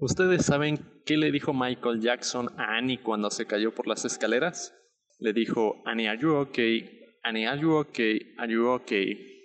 ¿Ustedes saben qué le dijo Michael Jackson a Annie cuando se cayó por las escaleras? Le dijo, Annie, are you okay? Annie, are you okay? Are okay?